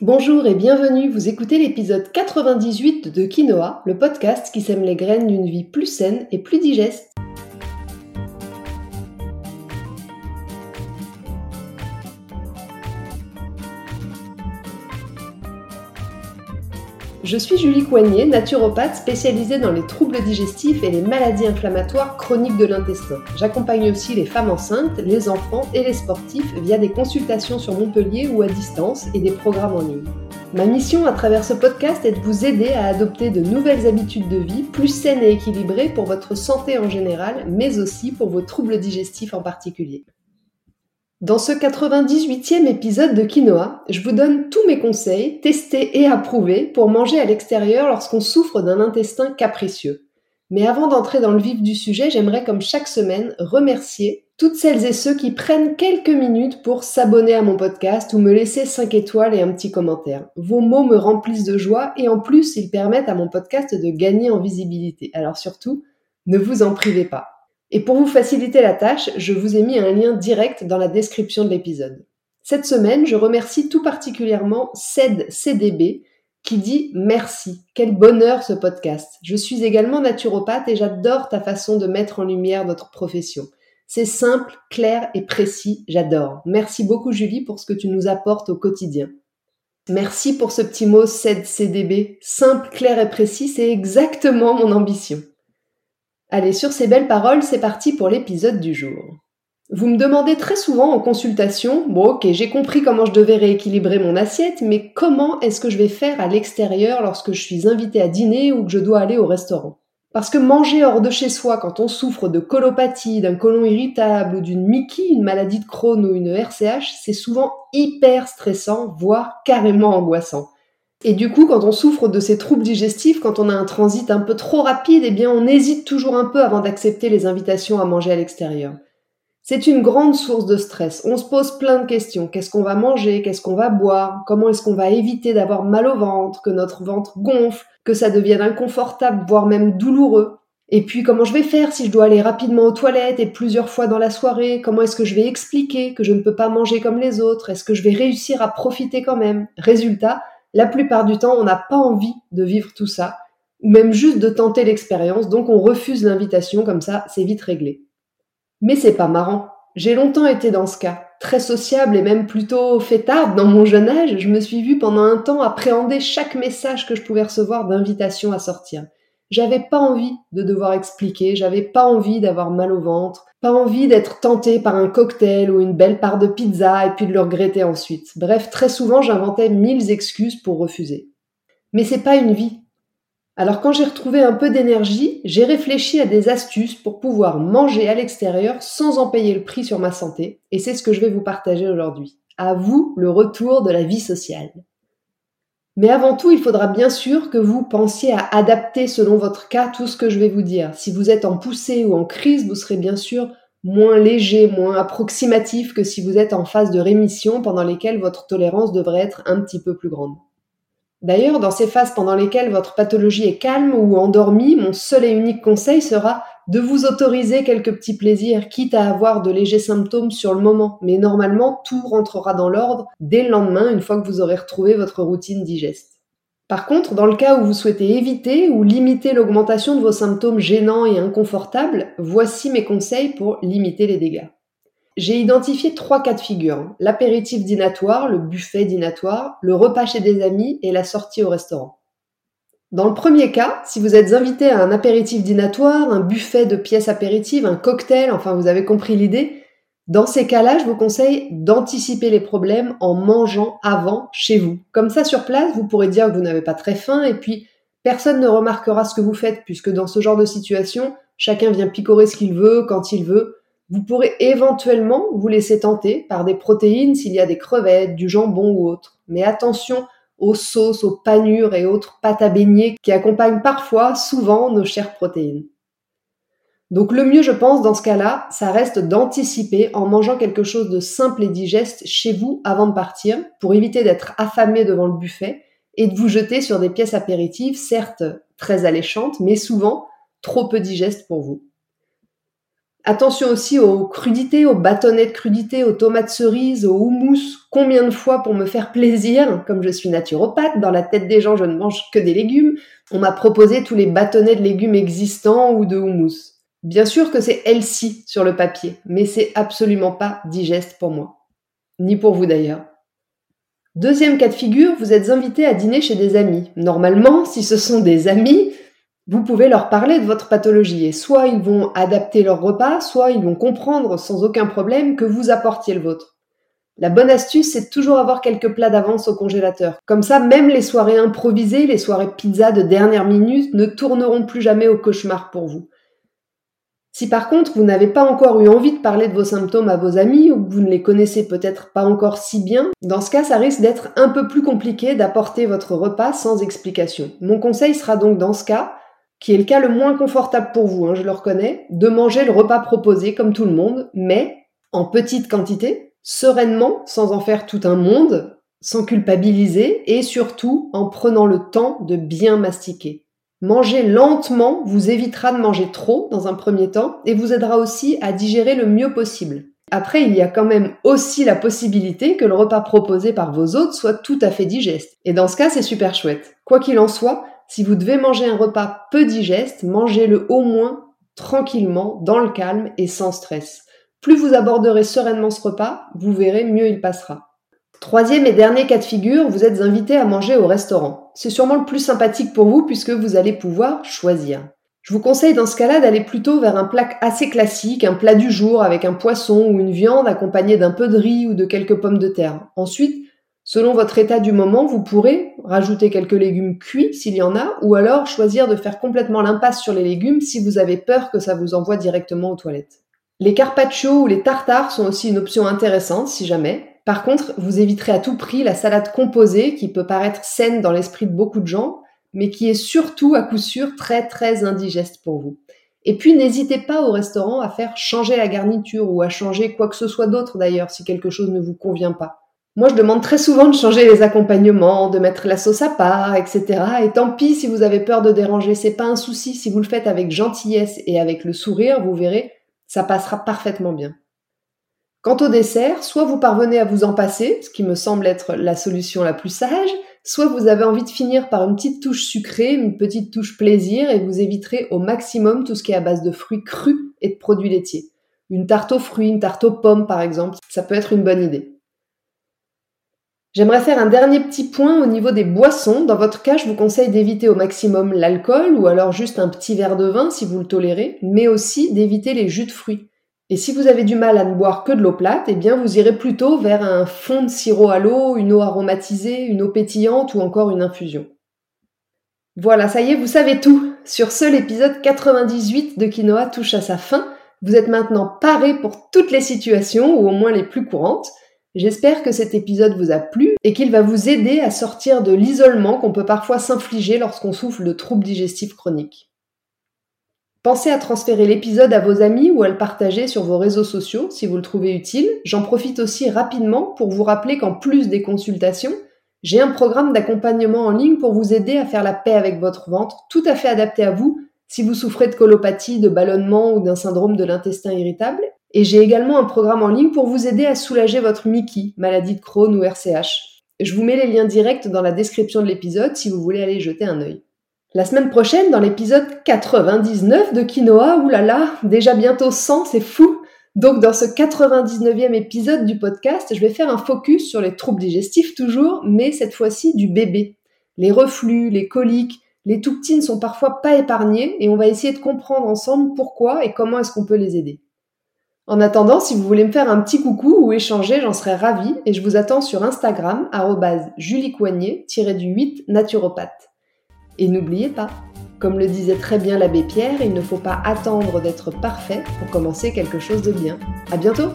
Bonjour et bienvenue, vous écoutez l'épisode 98 de Quinoa, le podcast qui sème les graines d'une vie plus saine et plus digeste. Je suis Julie Coignet, naturopathe spécialisée dans les troubles digestifs et les maladies inflammatoires chroniques de l'intestin. J'accompagne aussi les femmes enceintes, les enfants et les sportifs via des consultations sur Montpellier ou à distance et des programmes en ligne. Ma mission à travers ce podcast est de vous aider à adopter de nouvelles habitudes de vie plus saines et équilibrées pour votre santé en général, mais aussi pour vos troubles digestifs en particulier. Dans ce 98e épisode de Quinoa, je vous donne tous mes conseils, testés et approuvés, pour manger à l'extérieur lorsqu'on souffre d'un intestin capricieux. Mais avant d'entrer dans le vif du sujet, j'aimerais comme chaque semaine remercier toutes celles et ceux qui prennent quelques minutes pour s'abonner à mon podcast ou me laisser 5 étoiles et un petit commentaire. Vos mots me remplissent de joie et en plus ils permettent à mon podcast de gagner en visibilité. Alors surtout, ne vous en privez pas. Et pour vous faciliter la tâche, je vous ai mis un lien direct dans la description de l'épisode. Cette semaine, je remercie tout particulièrement CED CDB qui dit merci. Quel bonheur ce podcast. Je suis également naturopathe et j'adore ta façon de mettre en lumière notre profession. C'est simple, clair et précis, j'adore. Merci beaucoup Julie pour ce que tu nous apportes au quotidien. Merci pour ce petit mot CED CDB. Simple, clair et précis, c'est exactement mon ambition. Allez, sur ces belles paroles, c'est parti pour l'épisode du jour. Vous me demandez très souvent en consultation, bon ok, j'ai compris comment je devais rééquilibrer mon assiette, mais comment est-ce que je vais faire à l'extérieur lorsque je suis invité à dîner ou que je dois aller au restaurant? Parce que manger hors de chez soi quand on souffre de colopathie, d'un côlon irritable ou d'une Mickey, une maladie de Crohn ou une RCH, c'est souvent hyper stressant, voire carrément angoissant. Et du coup, quand on souffre de ces troubles digestifs, quand on a un transit un peu trop rapide, eh bien, on hésite toujours un peu avant d'accepter les invitations à manger à l'extérieur. C'est une grande source de stress. On se pose plein de questions. Qu'est-ce qu'on va manger? Qu'est-ce qu'on va boire? Comment est-ce qu'on va éviter d'avoir mal au ventre, que notre ventre gonfle, que ça devienne inconfortable, voire même douloureux. Et puis, comment je vais faire si je dois aller rapidement aux toilettes et plusieurs fois dans la soirée? Comment est-ce que je vais expliquer que je ne peux pas manger comme les autres? Est-ce que je vais réussir à profiter quand même? Résultat, la plupart du temps, on n'a pas envie de vivre tout ça, ou même juste de tenter l'expérience, donc on refuse l'invitation, comme ça, c'est vite réglé. Mais c'est pas marrant. J'ai longtemps été dans ce cas, très sociable et même plutôt fêtarde dans mon jeune âge, je me suis vue pendant un temps appréhender chaque message que je pouvais recevoir d'invitation à sortir. J'avais pas envie de devoir expliquer, j'avais pas envie d'avoir mal au ventre, pas envie d'être tenté par un cocktail ou une belle part de pizza et puis de le regretter ensuite. Bref, très souvent j'inventais mille excuses pour refuser. Mais c'est pas une vie. Alors quand j'ai retrouvé un peu d'énergie, j'ai réfléchi à des astuces pour pouvoir manger à l'extérieur sans en payer le prix sur ma santé, et c'est ce que je vais vous partager aujourd'hui. À vous le retour de la vie sociale. Mais avant tout, il faudra bien sûr que vous pensiez à adapter selon votre cas tout ce que je vais vous dire. Si vous êtes en poussée ou en crise, vous serez bien sûr moins léger, moins approximatif que si vous êtes en phase de rémission pendant lesquelles votre tolérance devrait être un petit peu plus grande. D'ailleurs, dans ces phases pendant lesquelles votre pathologie est calme ou endormie, mon seul et unique conseil sera de vous autoriser quelques petits plaisirs, quitte à avoir de légers symptômes sur le moment. Mais normalement, tout rentrera dans l'ordre dès le lendemain, une fois que vous aurez retrouvé votre routine digeste. Par contre, dans le cas où vous souhaitez éviter ou limiter l'augmentation de vos symptômes gênants et inconfortables, voici mes conseils pour limiter les dégâts. J'ai identifié trois cas de figure. L'apéritif dînatoire, le buffet dînatoire, le repas chez des amis et la sortie au restaurant. Dans le premier cas, si vous êtes invité à un apéritif dînatoire, un buffet de pièces apéritives, un cocktail, enfin vous avez compris l'idée, dans ces cas-là, je vous conseille d'anticiper les problèmes en mangeant avant chez vous. Comme ça, sur place, vous pourrez dire que vous n'avez pas très faim et puis personne ne remarquera ce que vous faites puisque dans ce genre de situation, chacun vient picorer ce qu'il veut quand il veut. Vous pourrez éventuellement vous laisser tenter par des protéines s'il y a des crevettes, du jambon ou autre. Mais attention, aux sauces, aux panures et autres pâtes à baigner qui accompagnent parfois, souvent, nos chères protéines. Donc le mieux, je pense, dans ce cas-là, ça reste d'anticiper en mangeant quelque chose de simple et digeste chez vous avant de partir, pour éviter d'être affamé devant le buffet et de vous jeter sur des pièces apéritives, certes très alléchantes, mais souvent trop peu digestes pour vous. Attention aussi aux crudités, aux bâtonnets de crudités, aux tomates cerises, aux houmous. Combien de fois pour me faire plaisir, comme je suis naturopathe, dans la tête des gens je ne mange que des légumes, on m'a proposé tous les bâtonnets de légumes existants ou de houmous. Bien sûr que c'est healthy sur le papier, mais c'est absolument pas digeste pour moi. Ni pour vous d'ailleurs. Deuxième cas de figure, vous êtes invité à dîner chez des amis. Normalement, si ce sont des amis, vous pouvez leur parler de votre pathologie et soit ils vont adapter leur repas, soit ils vont comprendre sans aucun problème que vous apportiez le vôtre. La bonne astuce, c'est toujours avoir quelques plats d'avance au congélateur. Comme ça, même les soirées improvisées, les soirées pizza de dernière minute ne tourneront plus jamais au cauchemar pour vous. Si par contre vous n'avez pas encore eu envie de parler de vos symptômes à vos amis ou que vous ne les connaissez peut-être pas encore si bien, dans ce cas ça risque d'être un peu plus compliqué d'apporter votre repas sans explication. Mon conseil sera donc dans ce cas, qui est le cas le moins confortable pour vous, hein, je le reconnais, de manger le repas proposé comme tout le monde, mais en petite quantité, sereinement, sans en faire tout un monde, sans culpabiliser et surtout en prenant le temps de bien mastiquer. Manger lentement vous évitera de manger trop dans un premier temps et vous aidera aussi à digérer le mieux possible. Après, il y a quand même aussi la possibilité que le repas proposé par vos hôtes soit tout à fait digeste. Et dans ce cas, c'est super chouette. Quoi qu'il en soit, si vous devez manger un repas peu digeste, mangez-le au moins tranquillement, dans le calme et sans stress. Plus vous aborderez sereinement ce repas, vous verrez, mieux il passera. Troisième et dernier cas de figure, vous êtes invité à manger au restaurant. C'est sûrement le plus sympathique pour vous puisque vous allez pouvoir choisir. Je vous conseille dans ce cas-là d'aller plutôt vers un plat assez classique, un plat du jour avec un poisson ou une viande accompagné d'un peu de riz ou de quelques pommes de terre. Ensuite, selon votre état du moment, vous pourrez rajouter quelques légumes cuits s'il y en a, ou alors choisir de faire complètement l'impasse sur les légumes si vous avez peur que ça vous envoie directement aux toilettes. Les carpaccio ou les tartares sont aussi une option intéressante si jamais. Par contre, vous éviterez à tout prix la salade composée qui peut paraître saine dans l'esprit de beaucoup de gens, mais qui est surtout à coup sûr très très indigeste pour vous. Et puis n'hésitez pas au restaurant à faire changer la garniture ou à changer quoi que ce soit d'autre d'ailleurs si quelque chose ne vous convient pas. Moi je demande très souvent de changer les accompagnements, de mettre la sauce à part, etc. Et tant pis si vous avez peur de déranger, c'est pas un souci. Si vous le faites avec gentillesse et avec le sourire, vous verrez, ça passera parfaitement bien. Quant au dessert, soit vous parvenez à vous en passer, ce qui me semble être la solution la plus sage, soit vous avez envie de finir par une petite touche sucrée, une petite touche plaisir, et vous éviterez au maximum tout ce qui est à base de fruits crus et de produits laitiers. Une tarte aux fruits, une tarte aux pommes par exemple, ça peut être une bonne idée. J'aimerais faire un dernier petit point au niveau des boissons. Dans votre cas, je vous conseille d'éviter au maximum l'alcool ou alors juste un petit verre de vin si vous le tolérez, mais aussi d'éviter les jus de fruits. Et si vous avez du mal à ne boire que de l'eau plate, eh bien vous irez plutôt vers un fond de sirop à l'eau, une eau aromatisée, une eau pétillante ou encore une infusion. Voilà, ça y est, vous savez tout. Sur ce, l'épisode 98 de Quinoa touche à sa fin. Vous êtes maintenant paré pour toutes les situations, ou au moins les plus courantes. J'espère que cet épisode vous a plu et qu'il va vous aider à sortir de l'isolement qu'on peut parfois s'infliger lorsqu'on souffre de troubles digestifs chroniques. Pensez à transférer l'épisode à vos amis ou à le partager sur vos réseaux sociaux si vous le trouvez utile. J'en profite aussi rapidement pour vous rappeler qu'en plus des consultations, j'ai un programme d'accompagnement en ligne pour vous aider à faire la paix avec votre ventre, tout à fait adapté à vous si vous souffrez de colopathie, de ballonnement ou d'un syndrome de l'intestin irritable. Et j'ai également un programme en ligne pour vous aider à soulager votre Mickey, maladie de Crohn ou RCH. Je vous mets les liens directs dans la description de l'épisode si vous voulez aller jeter un œil. La semaine prochaine, dans l'épisode 99 de Quinoa, oulala, déjà bientôt 100, c'est fou. Donc dans ce 99e épisode du podcast, je vais faire un focus sur les troubles digestifs toujours, mais cette fois-ci du bébé. Les reflux, les coliques, les petits ne sont parfois pas épargnés et on va essayer de comprendre ensemble pourquoi et comment est-ce qu'on peut les aider. En attendant, si vous voulez me faire un petit coucou ou échanger, j'en serais ravie et je vous attends sur Instagram, juliecoignet-du-8 naturopathe. Et n'oubliez pas, comme le disait très bien l'abbé Pierre, il ne faut pas attendre d'être parfait pour commencer quelque chose de bien. À bientôt!